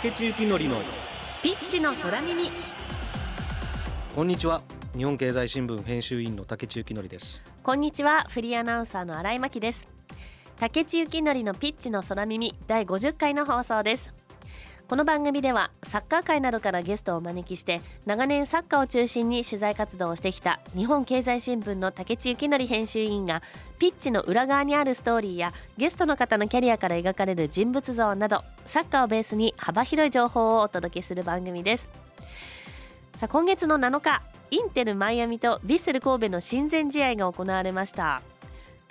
竹地幸典のピッチの空耳。こんにちは。日本経済新聞編集員の竹地幸典です。こんにちは。フリーアナウンサーの新井真希です。竹地幸典のピッチの空耳第50回の放送ですこの番組ではサッカー界などからゲストをお招きして長年サッカーを中心に取材活動をしてきた日本経済新聞の竹地幸典編集委員がピッチの裏側にあるストーリーやゲストの方のキャリアから描かれる人物像などサッカーをベースに幅広い情報をお届けする番組です。さあ今月の7日インテルマイアミとヴィッセル神戸の親善試合が行われました。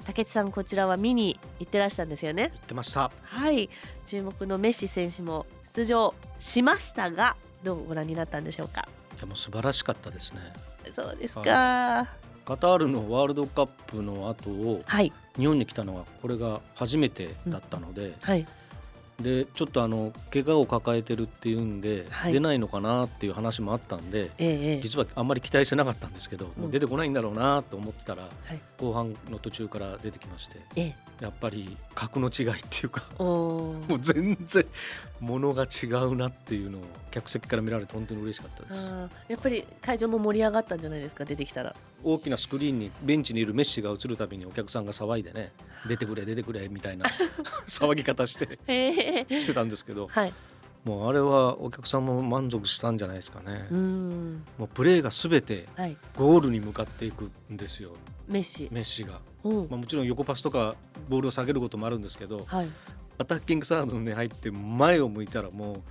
竹内さんこちらは見に行ってらしたんですよね。言ってました。はい。注目のメッシ選手も出場しましたがどうご覧になったんでしょうか？いやもう素晴らしかったですね。そうですか。カタールのワールドカップの後をはい。日本に来たのはこれが初めてだったので、はいでちょっとあの怪我を抱えてるっていうんで、はい。出ないのかなっていう話もあったんでええええ。実はあんまり期待してなかったんですけど、うん。もう出てこないんだろうなと思ってたらはい。後半の途中から出てきましてええ。やっぱり格の違いっていうかもう全然ものが違うなっていうのを客席から見られて本当に嬉しかったです。やっぱり会場も盛り上がったんじゃないですか出てきたら。大きなスクリーンにベンチにいるメッシが映るたびにお客さんが騒いでね出てくれ出てくれみたいな 騒ぎ方して。ええ してたんですけどはい。もうあれはお客さんも満足したんじゃないですかね。もうプレーが全てはい。ゴールに向かっていくんですよ。メッシ。メッシが、うん。まあ、もちろん横パスとかボールを下げることもあるんですけどはいアタッキングサードに入って前を向いたらもう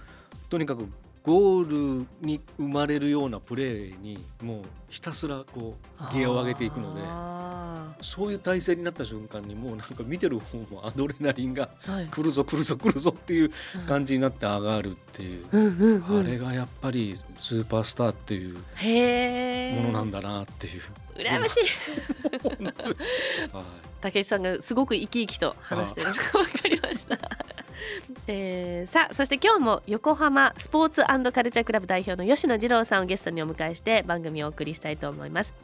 とにかくゴールに生まれるようなプレーにもうひたすらこうギアを上げていくのであそういう体勢になった瞬間にもうなんか見てる方もアドレナリンがーはい。来るぞ来るぞ来るぞっていう感じになって上がるっていう、うん。うんうんあれがやっぱりスーパースターっていうものなんだなっていう。羨ましい。はい。竹内さんがすごく生き生きと話してるのが分かりました。えーさあそして今日も横浜スポーツカルチャークラブ代表の吉野次郎さんをゲストにお迎えして番組をお送りしたいと思います。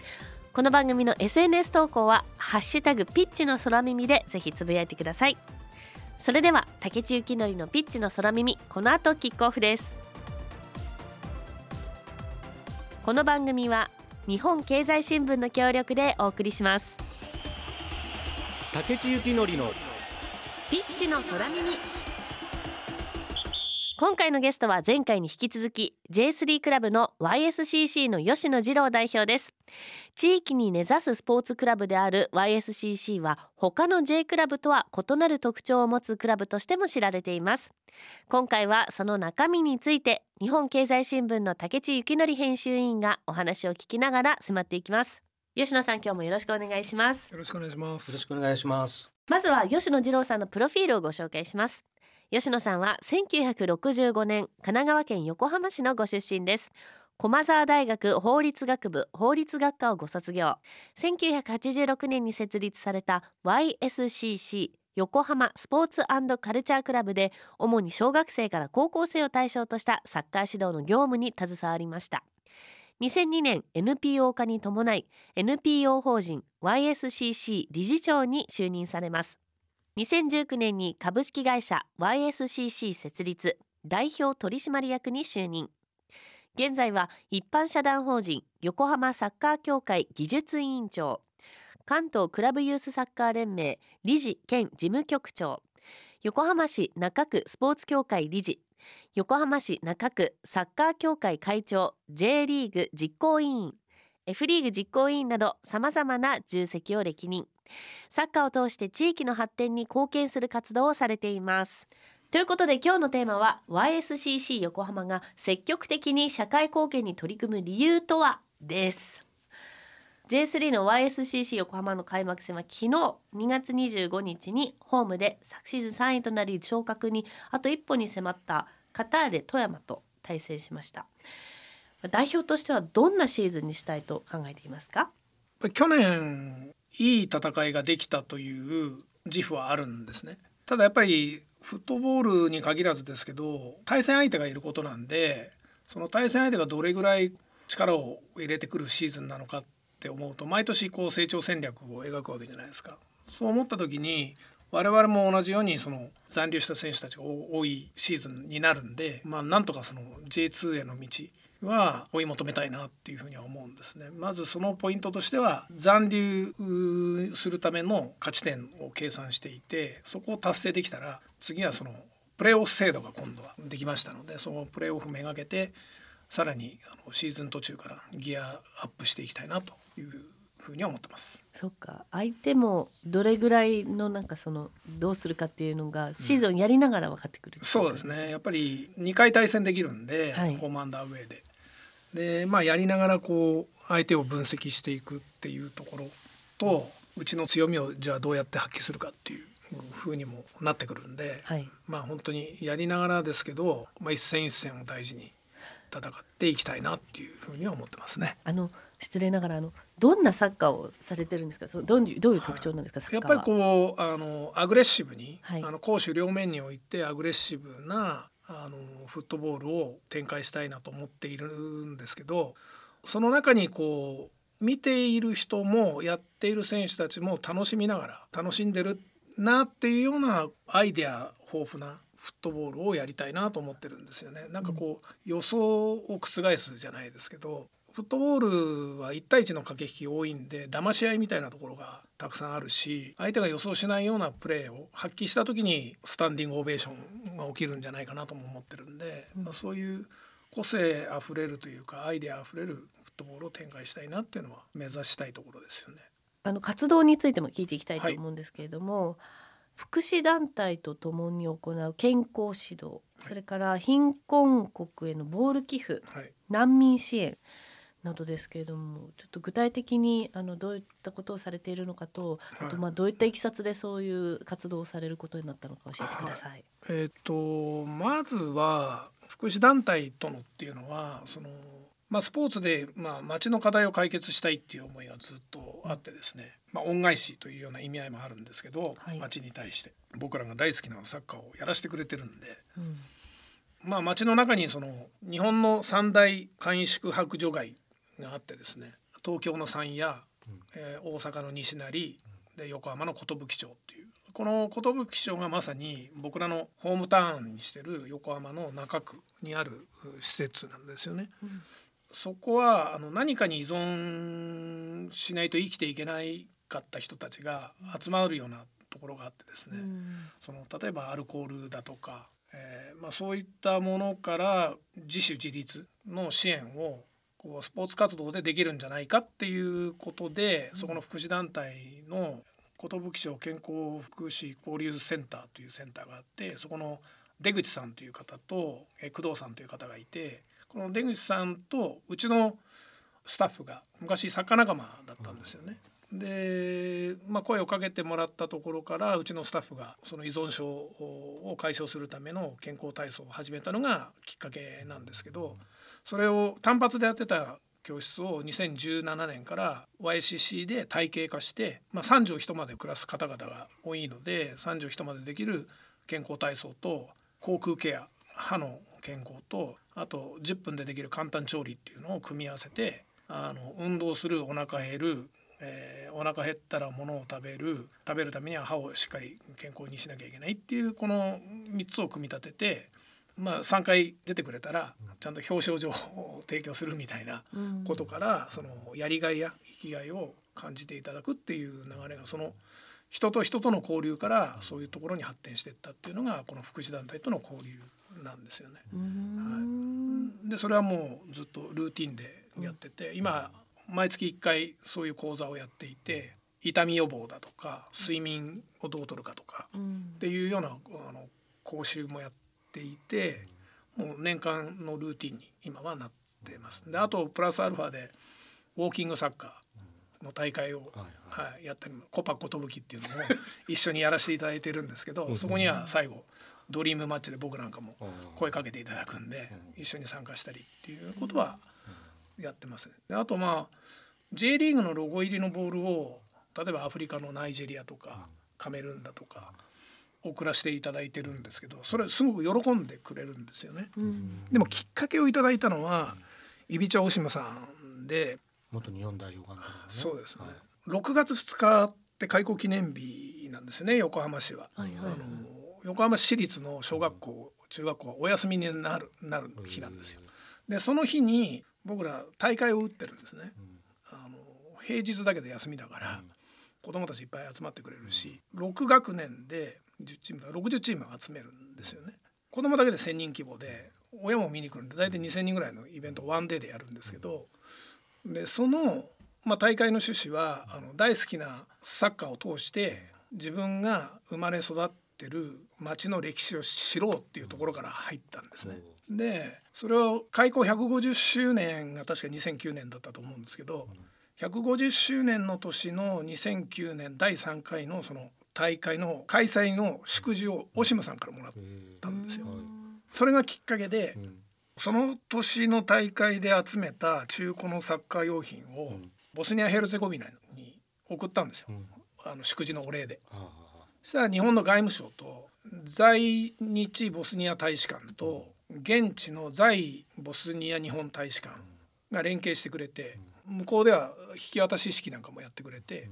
この番組の SNS 投稿はハッシュタグピッチの空耳でぜひつぶやいてください。それでは竹地幸典のピッチの空耳この後キックオフです。この番組は日本経済新聞の協力でお送りします。竹地幸典のピッチの空耳今回のゲストは前回に引き続き J3 クラブの YSCC の吉野次郎代表です。地域に根ざすスポーツクラブである YSCC は他の J クラブとは異なる特徴を持つクラブとしても知られています。今回はその中身について日本経済新聞の竹地幸典編集員がお話を聞きながら迫っていきます。吉野さん今日もよろしくお願いします。よろしくお願いします。よろしくお願いします。まずは吉野次郎さんのプロフィールをご紹介します吉野さんは1965年神奈川県横浜市のご出身です。駒沢大学法律学部法律学科をご卒業。1986年に設立された YSCC 横浜スポーツカルチャークラブで主に小学生から高校生を対象としたサッカー指導の業務に携わりました。2002年 NPO 化に伴い NPO 法人 YSCC 理事長に就任されます。2019年に株式会社 YSCC 設立代表取締役に就任。現在は一般社団法人横浜サッカー協会技術委員長関東クラブユースサッカー連盟理事兼事務局長横浜市中区スポーツ協会理事横浜市中区サッカー協会会長 J リーグ実行委員。F リーグ実行委員などさまざまな重責を歴任。サッカーを通して地域の発展に貢献する活動をされています。ということで今日のテーマは YSCC 横浜が積極的に社会貢献に取り組む理由とは？です。J3 の YSCC 横浜の開幕戦は昨日2月25日にホームで昨シーズン3位となり昇格にあと一歩に迫ったカターレ富山と対戦しました。代表としてはどんなシーズンにしたいと考えていますか？去年いい戦いができたという自負はあるんですね。ただやっぱりフットボールに限らずですけど対戦相手がいることなんでその対戦相手がどれぐらい力を入れてくるシーズンなのかって思うと毎年こう成長戦略を描くわけじゃないですか。そう思った時に我々も同じようにその残留した選手たちが多いシーズンになるんで、まあ、なんとかその J2 への道は追い求めたいなっていうふうには思うんですね。まずそのポイントとしては残留するための勝ち点を計算していてそこを達成できたら次はそのプレーオフ制度が今度はできましたのでそのプレーオフめがけてさらにあのシーズン途中からギアアップしていきたいなというふうに思ってます。そっか。相手もどれぐらいのなんかそのどうするかっていうのがシーズンやりながら分かってくる、う。ん、そうですね。やっぱり2回対戦できるんで、はい、ホームアンダーウェイで。でまあやりながらこう相手を分析していくっていうところとうちの強みをじゃあどうやって発揮するかっていうふうにもなってくるんで、はい、まあ本当にやりながらですけど、まあ、一戦一戦を大事に戦っていきたいなっていうふうには思ってますね。あの失礼ながらあのどんなサッカーをされてるんですか？そのどういうどういう特徴なんですか？はい、やっぱりこうあのアグレッシブに、はい、あの攻守両面においてアグレッシブなあのフットボールを展開したいなと思っているんですけどその中にこう見ている人もやっている選手たちも楽しみながら楽しんでるなっていうようなアイデア豊富なフットボールをやりたいなと思ってるんですよね。なんかこう予想を覆すじゃないですけどフットボールは1対1の駆け引き多いんで騙し合いみたいなところがたくさんあるし相手が予想しないようなプレーを発揮した時にスタンディングオベーションが起きるんじゃないかなとも思ってるんで、まあ、そういう個性あふれるというかアイデアあふれるフットボールを展開したいなっていうのは目指したいところですよね。あの活動についても聞いていきたいと思うんですけれども、はい、福祉団体とともに行う健康指導、はい、それから貧困国へのボール寄付、はい、難民支援などですけれどもちょっと具体的にあのどういったことをされているのかと、あとまあどういったいきさつでそういう活動をされることになったのか教えてください。はい、えっ、とまずは福祉団体とのっていうのはそのまあ、スポーツで、まあ、町の課題を解決したいっていう思いがずっとあってですね、まあ、恩返しというような意味合いもあるんですけど、はい、町に対して。僕らが大好きなサッカーをやらせてくれてるんで、うん、まあ、町の中にその日本の三大簡易宿泊所街があってですね。東京の山谷、えー、大阪の西成で横浜の寿町っていう。この寿町がまさに僕らのホームタウンにしてる横浜の中区にある施設なんですよね。うん、そこはあの何かに依存しないと生きていけないかった人たちが集まるようなところがあってですね、うん、その例えばアルコールだとか、えーまあ、そういったものから自主自立の支援をこうスポーツ活動でできるんじゃないかっていうことで、そこの福祉団体の寿町健康福祉交流センターというセンターがあってそこの出口さんという方と工藤さんという方がいてこの出口さんとうちのスタッフが昔作家仲間だったんですよね。で、まあ、声をかけてもらったところからうちのスタッフがその依存症を解消するための健康体操を始めたのがきっかけなんですけどそれを単発でやってた教室を2017年から YCC で体系化して、まあ、3畳一間で暮らす方々が多いので3畳一間でできる健康体操と口腔ケア歯の健康とあと10分でできる簡単調理っていうのを組み合わせてあの運動するお腹減る、えー、お腹減ったら物を食べる食べるためには歯をしっかり健康にしなきゃいけないっていうこの3つを組み立ててまあ、3回出てくれたらちゃんと表彰状を提供するみたいなことから、そのやりがいや生きがいを感じていただくっていう流れがその人と人との交流からそういうところに発展していったっていうのがこの福祉団体との交流なんですよね。はい、でそれはもうずっとルーティンでやってて今毎月1回そういう講座をやっていて痛み予防だとか睡眠をどうとるかとかっていうようなあの講習もやってていてもう年間のルーティンに今はなってます。であとプラスアルファでウォーキングサッカーの大会を、はい、やったりコパコトブキっていうのも一緒にやらせていただいてるんですけどそこには最後ドリームマッチで僕なんかも声かけていただくんで一緒に参加したりっていうことはやってます。であとまあ J リーグのロゴ入りのボールを例えばアフリカのナイジェリアとかカメルーンだとか送らせていただいてるんですけどそれすごく喜んでくれるんですよね。うん、でもきっかけをいただいたのはイビチャオシムさんで元日本代表監督、ね、そうですね、はい、6月2日って開校記念日なんですよね横浜市は。はいはい。はいあの横浜市立の小学校中学校はお休みになるなる日なんですよ。でその日に僕ら大会を打ってるんですね。あの平日だけど休みだから、子供たちいっぱい集まってくれるし6学年で10チームだ60チーム集めるんですよね。子供だけで1,000人規模で親も見に来るんで大体2,000人ぐらいのイベントをワンデーでやるんですけどでその、まあ、大会の趣旨はあの大好きなサッカーを通して自分が生まれ育ってる町の歴史を知ろうっていうところから入ったんですね。でそれを開校150周年が確か2009年だったと思うんですけど150周年の年の2009年第3回のその大会の開催の祝辞をオシムさんからもらったんですよ。それがきっかけで、その年の大会で集めた中古のサッカー用品をボスニア・ヘルツェゴビナに送ったんですよ、あの祝辞のお礼で。そしたら日本の外務省と在日ボスニア大使館と現地の在ボスニア日本大使館が連携してくれて向こうでは引き渡し式なんかもやってくれて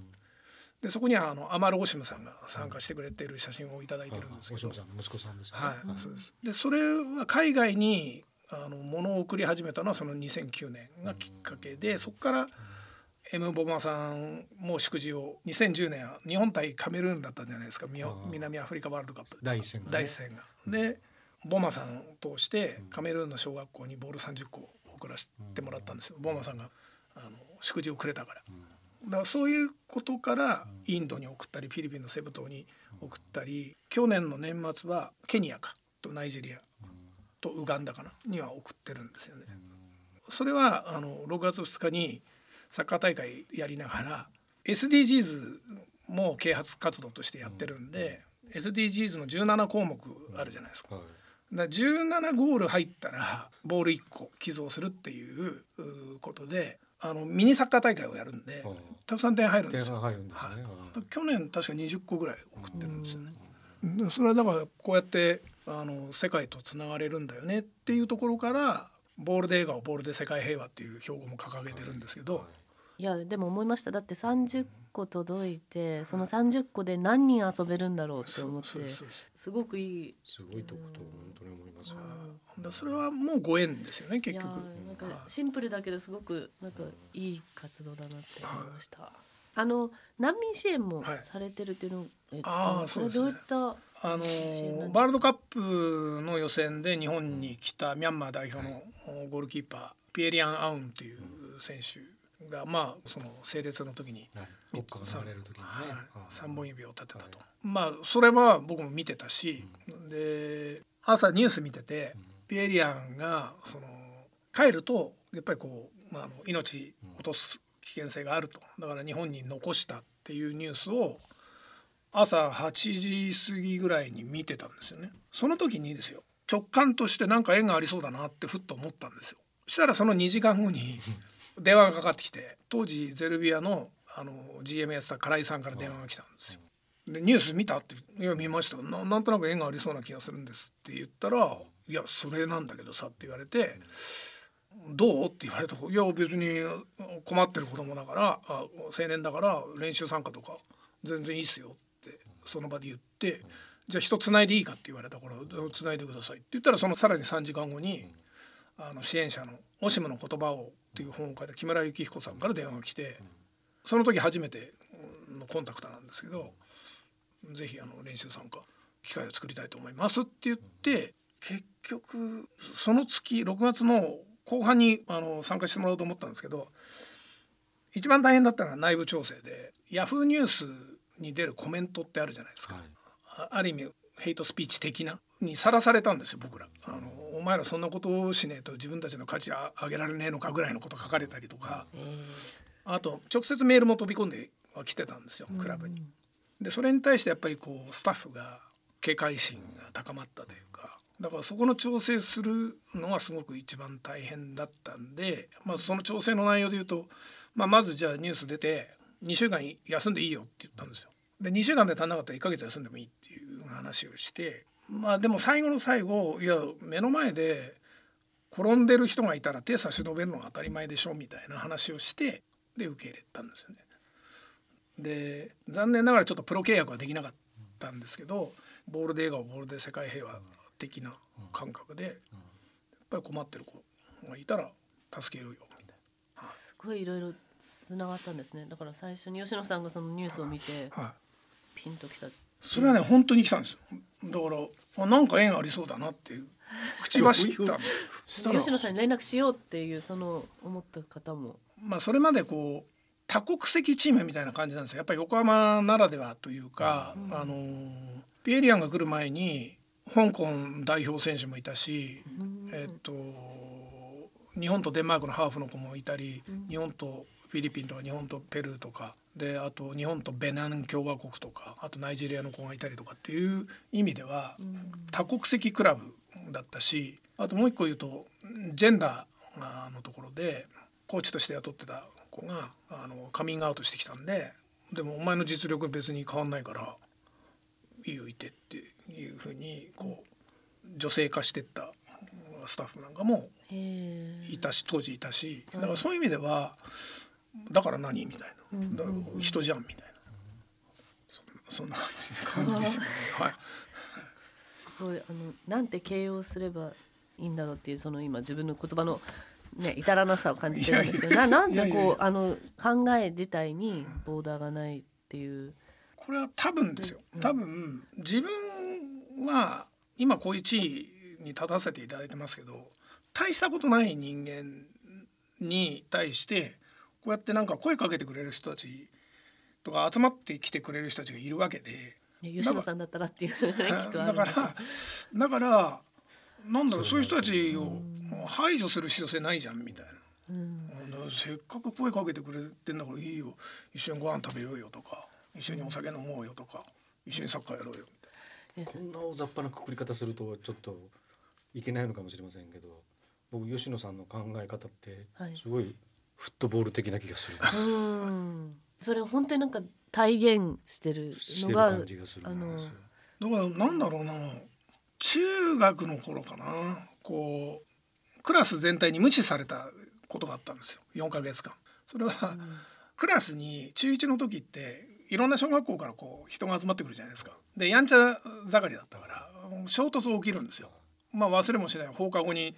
でそこにはあのアマル・オシムさんが参加してくれている写真をいただいてるんですけど息子さんですよね。はい、そうです。で、それは海外にあの物を送り始めたのはその2009年がきっかけで、そこから M ボマさんも祝辞を2010年は日本対カメルーンだったじゃないですか。南アフリカワールドカップ第一戦がね第一戦が。で、ボマさんを通してカメルーンの小学校にボール30個送らせてもらったんですよ。ボマさんがあの祝辞をくれたから。だからそういうことからインドに送ったりフィリピンのセブ島に送ったり去年の年末はケニアかとナイジェリアとウガンダかなには送ってるんですよね。それはあの6月2日にサッカー大会やりながら SDGs も啓発活動としてやってるんで SDGs の17項目あるじゃないですか。はいだから17ゴール入ったらボール1個寄贈するっていううことであのミニサッカー大会をやるんではいたくさん点入るんで点すよ。が入るんですよね。はい去年確か20個ぐらい送ってるんですよね。でそれはだからこうやってあの世界とつながれるんだよねっていうところからボールで笑顔ボールで世界平和っていう標語も掲げてるんですけど、いやでも思いました。だって30個届いてその30個で何人遊べるんだろうって思ってすごくいい。すごいとこと本当に思いますよ。だからそれはもうご縁ですよねいや結局。なんかシンプルだけどすごくなんかいい活動だなって思いました。あの難民支援もはい。されてるっていうの、えっとあーそうですね。これどういったあのワールドカップの予選で日本に来たミャンマー代表のゴールキーパーピエリアン・アウンという選手がまあその整列の時にはい。国歌が流れる時にね。はい。あ三本指を立てたと、まあそれは僕も見てたし、で朝ニュース見てて、ピエリアンがその帰るとやっぱりこう、まあ、命落とす危険性があると。だから日本に残したっていうニュースを朝8時過ぎぐらいに見てたんですよね。その時にですよ直感としてなんか縁がありそうだなってふっと思ったんですよ。そしたらその2時間後に 電話がかかってきて当時ゼルビアのあの GM やってた唐井さんから電話が来たんですよ。でニュース見たって「いや見ましたななんとなく縁がありそうな気がするんです」って言ったら「いやそれなんだけどさ」って言われて「どう?」って言われたいや別に困ってる子供だからあ青年だから練習参加とか全然いいっすよ」ってその場で言って「じゃあ人つないでいいか?」って言われたから「つないでください」って言ったらそのさらに3時間後にあの支援者の「オシムの言葉を」っていう本を書いた木村幸彦さんから電話が来てその時初めてのコンタクトなんですけど「ぜひあの練習参加機会を作りたいと思います」って言って結局その月6月の後半にあの参加してもらおうと思ったんですけど一番大変だったのは内部調整でヤフーニュースに出るコメントってあるじゃないですか。はい。あある意味ヘイトスピーチ的なにさらされたんですよ僕らあのお前らそんなことをしねえと自分たちの価値あ上げられねえのかぐらいのこと書かれたりとかあと直接メールも飛び込んでは来てたんですよクラブに。でそれに対してやっぱりこうスタッフが警戒心が高まったというかだからそこの調整するのはすごく一番大変だったんで、まあ、その調整の内容で言うと、まあ、まずじゃあニュース出て2週間休んでいいよって言ったんですよ。で2週間で足んなかったら1ヶ月休んでもいいっていう話をしてまあでも最後の最後いや目の前で転んでる人がいたら手差し伸べるのが当たり前でしょみたいな話をしてで受け入れたんですよね。で残念ながらちょっとプロ契約はできなかったんですけどボールで映画をボールで世界平和的な感覚でやっぱり困ってる子がいたら助けるよみたいすごいいろいろつながったんですね。だから最初に吉野さんがそのニュースを見てな、はい、ピンときたそれはね本当に来たんですよ。だからあなんか縁ありそうだなっていう。口走ったしたら吉野さんに連絡しようっていうその思った方も。まあそれまでこう多国籍チームみたいな感じなんですよ。やっぱり横浜ならではというか、うん。あのピエリアンが来る前に香港代表選手もいたし、うん。えっと日本とデンマークのハーフの子もいたり、うん。日本とフィリピンとか日本とペルーとかであと日本とベナン共和国とかあとナイジェリアの子がいたりとかっていう意味ではうん。多国籍クラブだったしあともう一個言うとジェンダーのところでコーチとして雇ってた子があのカミングアウトしてきたんででもお前の実力別に変わんないからいいよいてっていうふうにこう女性化してったスタッフなんかもいたし当時いたし。うんだからそういう意味ではだから何？みたいうん。な人じゃんみたいな。そそんな感じでしたね。はい。すごい。あのなんて形容すればいいんだろうっていうその今自分の言葉のね至らなさを感じてるんですけどななんでこうあの考え自体にボーダーがないっていう。これは多分ですよ。多分自分は今こういう地位に立たせていただいてますけど大したことない人間に対してこうやってなんか声かけてくれる人たちとか集まってきてくれる人たちがいるわけで。ね吉野さんだったらっていうだからだからなんだろうそそうういう人たちをうん排除する必要性ないじゃんみたいな。うん。せっかく声かけてくれてんだからいいよ。一緒にご飯食べようよとか一緒にお酒飲もうよとか一緒にサッカーやろうよみたいこんな大雑把なくくり方するとちょっといけないのかもしれませんけど僕吉野さんの考え方ってはい。すごいフットボール的な気がする、うん。それは本当になんか体現してるのがる感じがするんですよなだからなんだろうな。中学の頃かな。こうクラス全体に無視されたことがあったんですよ。4ヶ月間。それは、クラスに中1の時っていろんな小学校からこう人が集まってくるじゃないですか。でやんちゃ盛りだったから衝突起きるんですよ。まあ忘れもしない。放課後に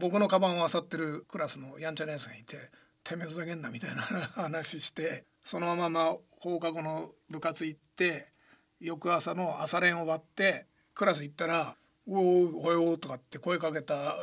僕のカバンを漁ってるクラスのやんちゃなやつがいて「てめえふざけんな」みたいな 話してそのまま放課後の部活行って翌朝の朝練終わってクラス行ったら「おおおよ」とかって声かけた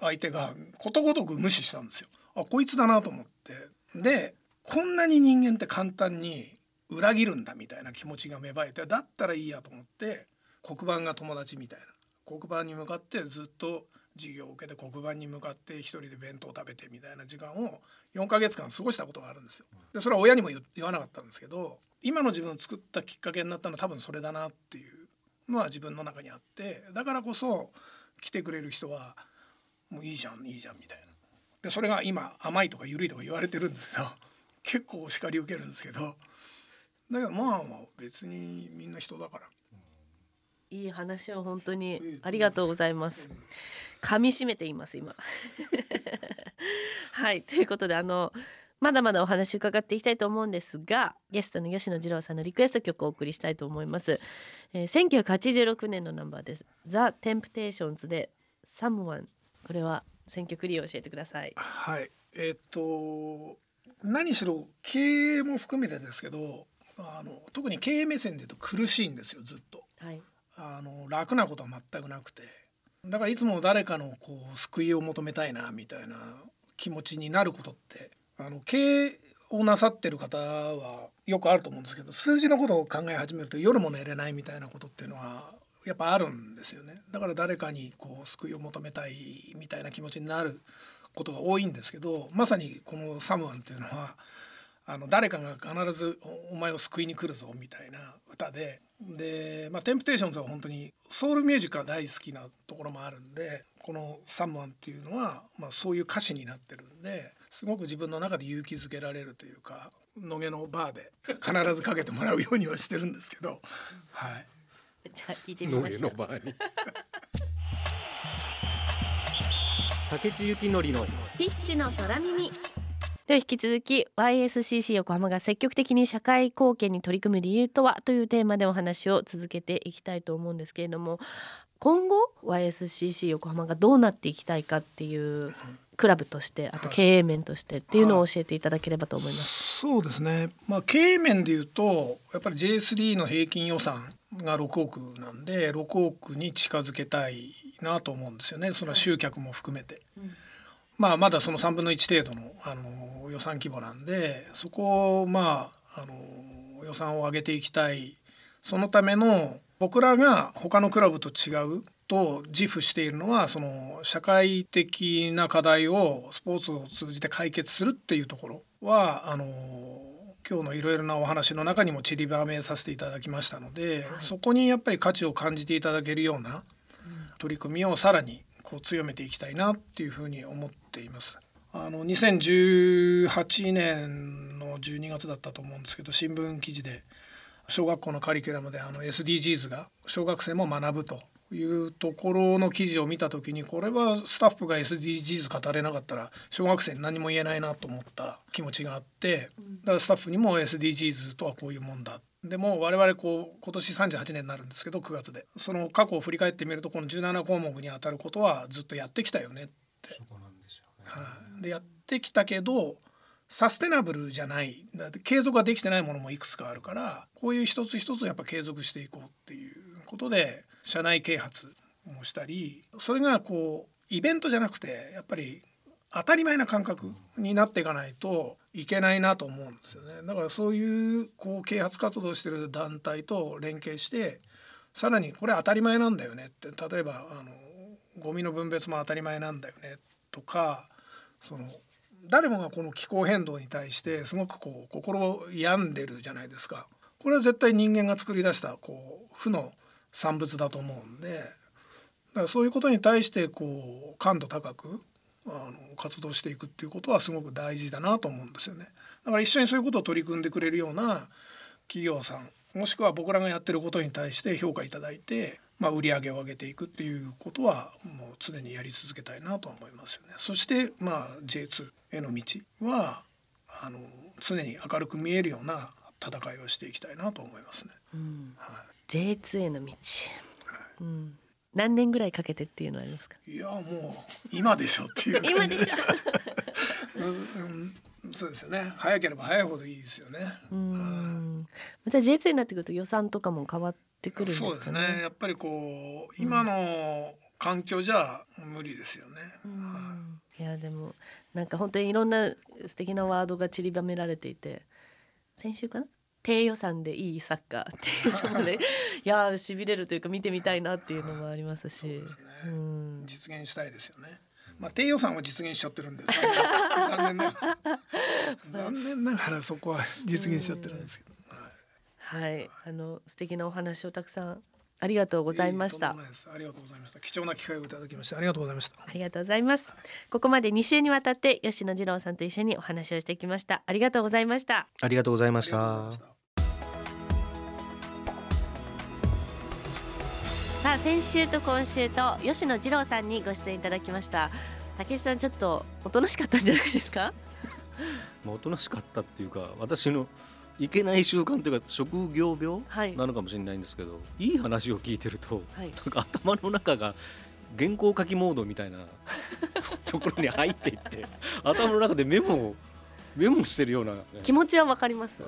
相手がことごとく無視したんですよ。あこいつだなと思ってでこんなに人間って簡単に裏切るんだみたいな気持ちが芽生えてだったらいいやと思って黒板が友達みたいな黒板に向かってずっと授業を受けて黒板に向かって一人で弁当を食べてみたいな時間を4ヶ月間過ごしたことがあるんですよ。でそれは親にも言言わなかったんですけど今の自分を作ったきっかけになったのは多分それだなっていうのは自分の中にあってだからこそ来てくれる人はもういいじゃんいいじゃんみたいな。でそれが今甘いとか緩いとか言われてるんですけど 結構お叱り受けるんですけどだけどまあまあ別にみんな人だから。いい話を本当にありがとうございます。噛み締めています今。はいということであのまだまだお話伺っていきたいと思うんですがゲストの吉野次郎さんのリクエスト曲をお送りしたいと思います。えー、1986年のナンバーです。ザ・テンプテーションズで Someone これは選曲理由を教えてください。はいえっと何しろ経営も含めてですけどあの特に経営目線で言うと苦しいんですよずっと。はい。あの楽なことは全くなくてだからいつも誰かのこう救いを求めたいなみたいな気持ちになることってあの経営をなさってる方はよくあると思うんですけど数字のことを考え始めると夜も寝れないみたいなことっていうのはやっぱあるんですよね。だから誰かにこう救いを求めたいみたいな気持ちになることが多いんですけどまさにこの「Someone」っていうのはあの誰かが必ずお前を救いに来るぞみたいな歌で。で、まあ、テンプテーションズは本当にソウルミュージックが大好きなところもあるんでこの「Someone」っていうのは、まあ、そういう歌詞になってるんですごく自分の中で勇気づけられるというか野毛のバーで必ずかけてもらうようにはしてるんですけど、はい、じゃあ聞いてみ野ましょう。竹地幸典のピッチの空耳では引き続き YSCC 横浜が積極的に社会貢献に取り組む理由とはというテーマでお話を続けていきたいと思うんですけれども今後 YSCC 横浜がどうなっていきたいかっていうクラブとしてあと経営面としてっていうのを教えていただければと思います。そうですね、まあ、経営面でいうとやっぱり J3 の平均予算が6億なんで6億に近づけたいなと思うんですよね。その集客も含めて。まあ、まだその3分の1程度のあの予算規模なんでそこをまああの予算を上げていきたいそのための僕らが他のクラブと違うと自負しているのはその社会的な課題をスポーツを通じて解決するっていうところはあの今日のいろいろなお話の中にも散りばめさせていただきましたので、そこにやっぱり価値を感じていただけるような取り組みをさらにこう強めていきたいなっていうふうに思っています。あの2018年の12月だったと思うんですけど新聞記事で小学校のカリキュラムであの SDGs が小学生も学ぶというところの記事を見た時にこれはスタッフが SDGs 語れなかったら小学生に何も言えないなと思った気持ちがあってだからスタッフにも SDGs とはこういうもんだ。でも我々こう今年38年になるんですけど9月で。その過去を振り返ってみるとこの17項目にあたることはずっとやってきたよねそこなんですよね。はい、でやってきたけどサステナブルじゃないだって継続ができてないものもいくつかあるからこういう一つ一つやっぱ継続していこうっていうことで社内啓発もしたりそれがこうイベントじゃなくてやっぱり当たり前な感覚になっていかないといけないなと思うんですよね。だからそういうこう啓発活動してる団体と連携してさらにこれ当たり前なんだよねって例えばあのゴミの分別も当たり前なんだよねとかその誰もがこの気候変動に対してすごくこう心病んでるじゃないですか。これは絶対人間が作り出したこう負の産物だと思うんでだからそういうことに対してこう感度高くあの活動していくっていうことはすごく大事だなと思うんですよね。だから一緒にそういうことを取り組んでくれるような企業さんもしくは僕らがやってることに対して評価いただいて、まあ、売り上げを上げていくっていうことはもう常にやり続けたいなとは思いますよね。そして、まあ、J2 への道はあの常に明るく見えるような戦いをしていきたいなと思いますね。うん。は J2 への道、うん、何年ぐらいかけてっていうのはありますか？い、いやもう今でしょっていう。今でしょ。うんうんそうですよね。早ければ早いほどいいですよね。うん。また J2 になってくると予算とかも変わってくるんですかね。そうですね。やっぱりこう今の環境じゃ無理ですよね。うん。いやでもなんか本当にいろんな素敵なワードが散りばめられていて先週かな？低予算でいいサッカーっていうのもね いやーしびれるというか見てみたいなっていうのもありますし。うん。実現したいですよね。まあ低予算は実現しちゃってるんで残念残念ながら。残念ながらそこは実現しちゃってるんですけど。はい。はいあの素敵なお話をたくさんありがとうございました。ええとんでもないです。ありがとうございました。貴重な機会をいただきましてありがとうございました。ありがとうございます。ここまで2週にわたって吉野次郎さんと一緒にお話をしてきました。ありがとうございました。ありがとうございましたました。さあ先週と今週と吉野次郎さんにご出演いただきました。竹内さんちょっとおとなしかったんじゃないですか？まあおとなしかったっていうか私のいけない習慣というか職業病はい。なのかもしれないんですけどいい話を聞いてるとはい。なんか頭の中が原稿書きモードみたいな ところに入っていって頭の中でメモをメモしてるような、ね、気持ちはわかります。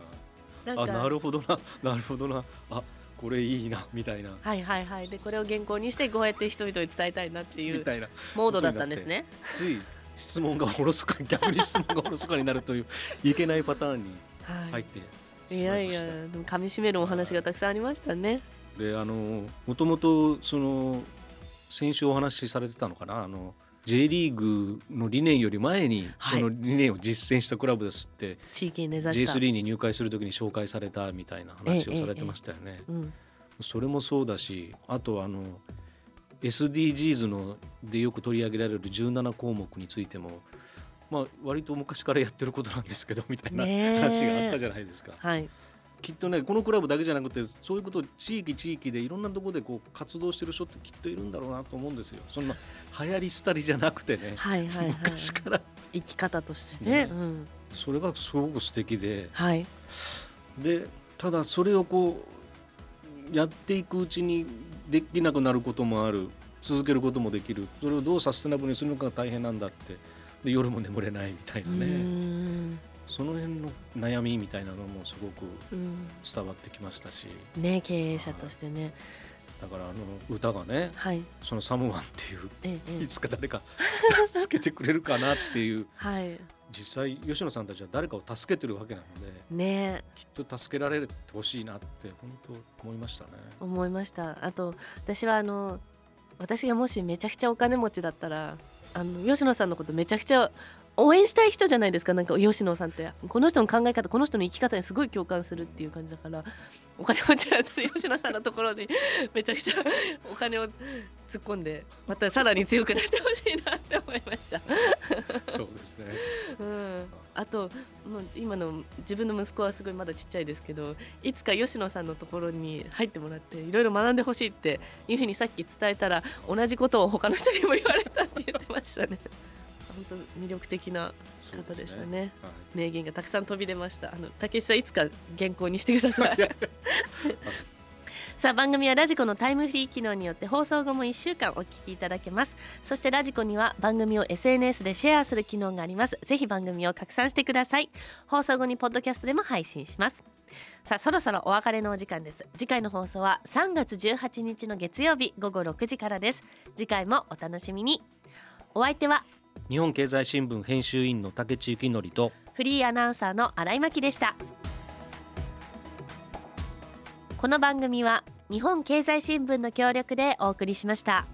なんあかなるほどななるほどな。あこれいいなみたいな。はいはいはい。でこれを原稿にしてこうやって人々に伝えたいなっていうみたいな。モードだったんですね。つい質問がおろそかに逆に質問がおろそかになるといういけないパターンには入ってい、いやいやでも噛み締めるお話がたくさんありましたね。であのもともとその先週お話しされてたのかなあの J リーグの理念より前にはい。その理念を実践したクラブですって、地域に根ざした。J3 に入会するときに紹介されたみたいな話をされてましたよね。うん。それもそうだしあとあの SDGs のでよく取り上げられる17項目についても、まあ、割と昔からやってることなんですけどみたいな話があったじゃないですか。はいきっとねこのクラブだけじゃなくてそういうことを地域地域でいろんなところでこう活動してる人ってきっといるんだろうなと思うんですよ。そんな流行り廃りじゃなくてね、はいはいはい。昔から生き方としてね。ね。うん。それがすごく素敵で。はい。でただそれをこうやっていくうちにできなくなることもある。続けることもできる。それをどうサステナブルにするのかが大変なんだって。で夜も眠れないみたいなね。んその辺の悩みみたいなのもすごくうん。伝わってきましたし。ね経営者としてね。だからあの歌がねはい。その「サムワン」っていうええええ。いつか誰か 助けてくれるかなっていう。はい。実際吉野さんたちは誰かを助けてるわけなのでね。きっと助けられてほしいなって本当思いましたね。思いました。あと私はあの私がもしめちゃくちゃお金持ちだったらあの吉野さんのことめちゃくちゃ応援したい人じゃないですかなんか吉野さんってこの人の考え方この人の生き方にすごい共感するっていう感じだからお金持ちだったら吉野さんのところにめちゃくちゃお金を突っ込んでまたさらに強くなってほしいなって思いました。そうですね。うん、あともう今の自分の息子はすごいまだちっちゃいですけどいつか吉野さんのところに入ってもらっていろいろ学んでほしいっていうふうにさっき伝えたら同じことを他の人にも言われたって言ってましたね。本当魅力的な方でしたね。はい。名言がたくさん飛び出ました。あの竹内さんいつか原稿にしてください。さあ番組はラジコのタイムフリー機能によって放送後も1週間お聞きいただけます。そしてラジコには番組を SNS でシェアする機能があります。ぜひ番組を拡散してください。放送後にポッドキャストでも配信します。さあそろそろお別れのお時間です。次回の放送は3月18日の月曜日午後6時からです。次回もお楽しみに。お相手は日本経済新聞編集員の竹地幸則とフリーアナウンサーの新井真希でした。この番組は日本経済新聞の協力でお送りしました。